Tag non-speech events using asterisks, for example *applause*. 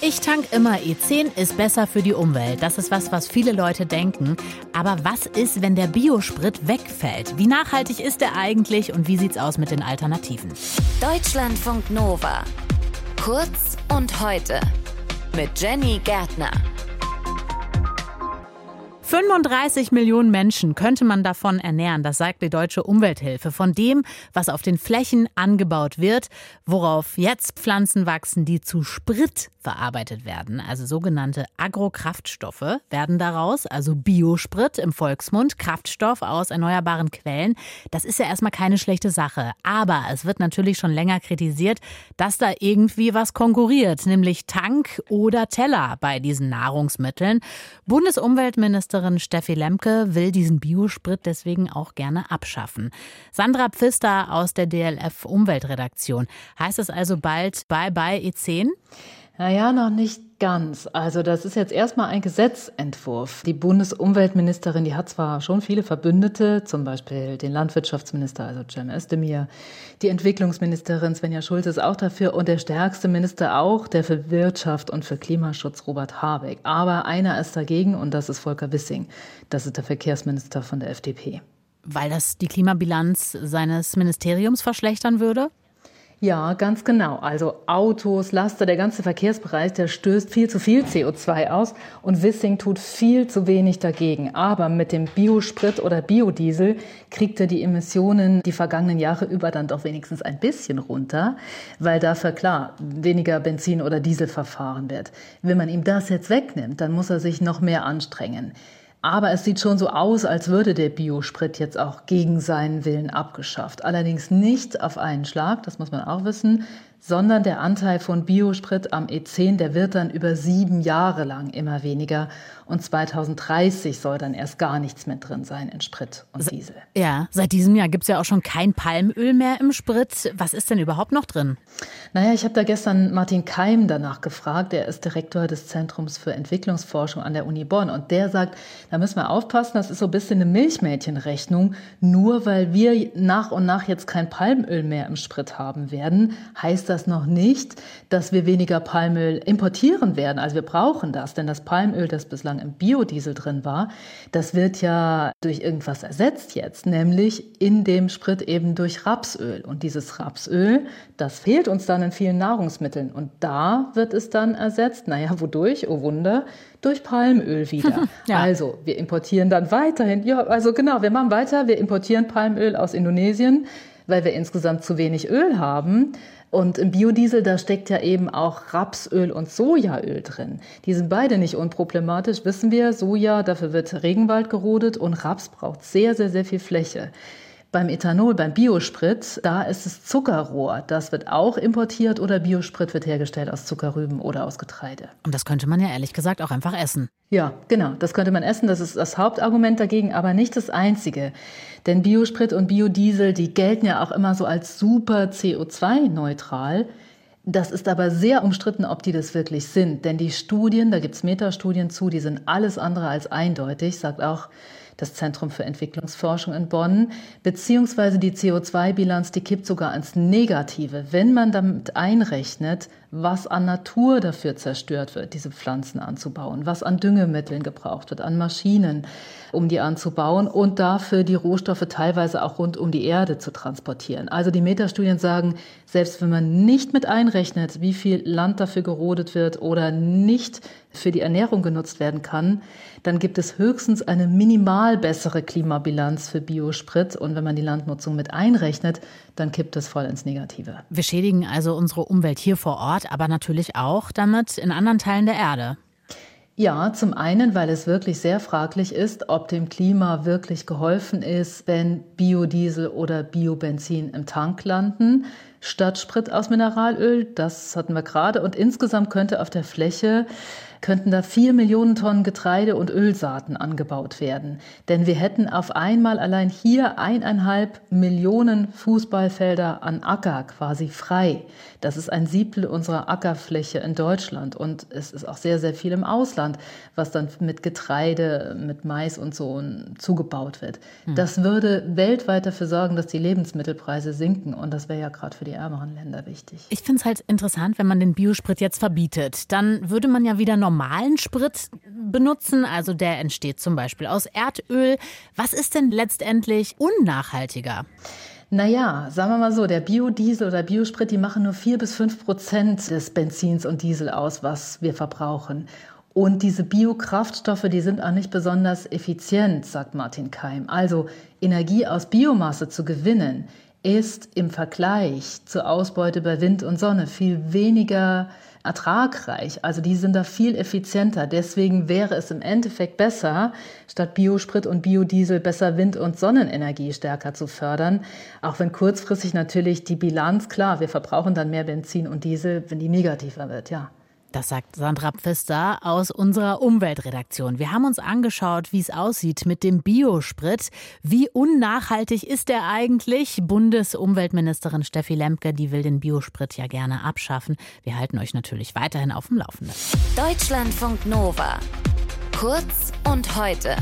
Ich tank immer E10 ist besser für die Umwelt. Das ist was, was viele Leute denken. Aber was ist, wenn der Biosprit wegfällt? Wie nachhaltig ist der eigentlich und wie sieht's aus mit den Alternativen? Deutschlandfunk Nova. Kurz und heute mit Jenny Gärtner. 35 Millionen Menschen könnte man davon ernähren, das sagt die Deutsche Umwelthilfe, von dem, was auf den Flächen angebaut wird, worauf jetzt Pflanzen wachsen, die zu Sprit verarbeitet werden, also sogenannte Agrokraftstoffe werden daraus, also Biosprit im Volksmund, Kraftstoff aus erneuerbaren Quellen. Das ist ja erstmal keine schlechte Sache, aber es wird natürlich schon länger kritisiert, dass da irgendwie was konkurriert, nämlich Tank oder Teller bei diesen Nahrungsmitteln. Bundesumweltminister Ministerin Steffi Lemke will diesen Biosprit deswegen auch gerne abschaffen. Sandra Pfister aus der DLF Umweltredaktion. Heißt es also bald Bye-bye E10? Naja, noch nicht ganz. Also das ist jetzt erstmal ein Gesetzentwurf. Die Bundesumweltministerin, die hat zwar schon viele Verbündete, zum Beispiel den Landwirtschaftsminister, also Cem Özdemir, die Entwicklungsministerin Svenja Schulze ist auch dafür und der stärkste Minister auch, der für Wirtschaft und für Klimaschutz Robert Habeck. Aber einer ist dagegen und das ist Volker Wissing. Das ist der Verkehrsminister von der FDP. Weil das die Klimabilanz seines Ministeriums verschlechtern würde? Ja, ganz genau. Also Autos, Laster, der ganze Verkehrsbereich, der stößt viel zu viel CO2 aus und Wissing tut viel zu wenig dagegen. Aber mit dem Biosprit oder Biodiesel kriegt er die Emissionen die vergangenen Jahre über dann doch wenigstens ein bisschen runter, weil dafür klar weniger Benzin oder Diesel verfahren wird. Wenn man ihm das jetzt wegnimmt, dann muss er sich noch mehr anstrengen. Aber es sieht schon so aus, als würde der Biosprit jetzt auch gegen seinen Willen abgeschafft. Allerdings nicht auf einen Schlag, das muss man auch wissen, sondern der Anteil von Biosprit am E10, der wird dann über sieben Jahre lang immer weniger. Und 2030 soll dann erst gar nichts mehr drin sein in Sprit und Diesel. Ja, seit diesem Jahr gibt es ja auch schon kein Palmöl mehr im Sprit. Was ist denn überhaupt noch drin? Naja, ich habe da gestern Martin Keim danach gefragt. Er ist Direktor des Zentrums für Entwicklungsforschung an der Uni Bonn. Und der sagt, da müssen wir aufpassen, das ist so ein bisschen eine Milchmädchenrechnung. Nur weil wir nach und nach jetzt kein Palmöl mehr im Sprit haben werden, heißt das noch nicht, dass wir weniger Palmöl importieren werden. Also wir brauchen das, denn das Palmöl, das bislang lang im Biodiesel drin war, das wird ja durch irgendwas ersetzt jetzt, nämlich in dem Sprit eben durch Rapsöl. Und dieses Rapsöl, das fehlt uns dann in vielen Nahrungsmitteln. Und da wird es dann ersetzt, naja, wodurch? Oh Wunder, durch Palmöl *laughs* wieder. ja. Also, wir importieren dann weiterhin, ja, also genau, wir machen weiter, wir importieren Palmöl aus Indonesien, weil wir insgesamt zu wenig Öl haben. Und im Biodiesel, da steckt ja eben auch Rapsöl und Sojaöl drin. Die sind beide nicht unproblematisch, wissen wir. Soja, dafür wird Regenwald gerodet und Raps braucht sehr, sehr, sehr viel Fläche. Beim Ethanol, beim Biosprit, da ist es Zuckerrohr. Das wird auch importiert oder Biosprit wird hergestellt aus Zuckerrüben oder aus Getreide. Und das könnte man ja ehrlich gesagt auch einfach essen. Ja, genau. Das könnte man essen. Das ist das Hauptargument dagegen, aber nicht das einzige. Denn Biosprit und Biodiesel, die gelten ja auch immer so als super CO2-neutral. Das ist aber sehr umstritten, ob die das wirklich sind. Denn die Studien, da gibt es Metastudien zu, die sind alles andere als eindeutig, sagt auch das Zentrum für Entwicklungsforschung in Bonn, beziehungsweise die CO2-Bilanz, die kippt sogar ans Negative, wenn man damit einrechnet, was an Natur dafür zerstört wird, diese Pflanzen anzubauen, was an Düngemitteln gebraucht wird, an Maschinen, um die anzubauen und dafür die Rohstoffe teilweise auch rund um die Erde zu transportieren. Also die Metastudien sagen, selbst wenn man nicht mit einrechnet, wie viel Land dafür gerodet wird oder nicht für die Ernährung genutzt werden kann, dann gibt es höchstens eine minimal bessere Klimabilanz für Biosprit. Und wenn man die Landnutzung mit einrechnet, dann kippt es voll ins Negative. Wir schädigen also unsere Umwelt hier vor Ort, aber natürlich auch damit in anderen Teilen der Erde. Ja, zum einen, weil es wirklich sehr fraglich ist, ob dem Klima wirklich geholfen ist, wenn Biodiesel oder Biobenzin im Tank landen, statt Sprit aus Mineralöl. Das hatten wir gerade. Und insgesamt könnte auf der Fläche könnten da vier Millionen Tonnen Getreide und Ölsaaten angebaut werden. Denn wir hätten auf einmal allein hier eineinhalb Millionen Fußballfelder an Acker quasi frei. Das ist ein Siebtel unserer Ackerfläche in Deutschland und es ist auch sehr, sehr viel im Ausland, was dann mit Getreide, mit Mais und so zugebaut wird. Hm. Das würde weltweit dafür sorgen, dass die Lebensmittelpreise sinken und das wäre ja gerade für die ärmeren Länder wichtig. Ich finde es halt interessant, wenn man den Biosprit jetzt verbietet. Dann würde man ja wieder normalen Sprit benutzen. Also der entsteht zum Beispiel aus Erdöl. Was ist denn letztendlich unnachhaltiger? Naja, sagen wir mal so, der Biodiesel oder Biosprit, die machen nur vier bis fünf Prozent des Benzins und Diesel aus, was wir verbrauchen. Und diese Biokraftstoffe, die sind auch nicht besonders effizient, sagt Martin Keim. Also Energie aus Biomasse zu gewinnen, ist im Vergleich zur Ausbeute bei Wind und Sonne viel weniger ertragreich. Also die sind da viel effizienter. Deswegen wäre es im Endeffekt besser, statt Biosprit und Biodiesel besser Wind- und Sonnenenergie stärker zu fördern. Auch wenn kurzfristig natürlich die Bilanz, klar, wir verbrauchen dann mehr Benzin und Diesel, wenn die negativer wird, ja. Das sagt Sandra Pfister aus unserer Umweltredaktion. Wir haben uns angeschaut, wie es aussieht mit dem Biosprit. Wie unnachhaltig ist der eigentlich? Bundesumweltministerin Steffi Lemke, die will den Biosprit ja gerne abschaffen. Wir halten euch natürlich weiterhin auf dem Laufenden. Deutschlandfunk Nova. Kurz und heute.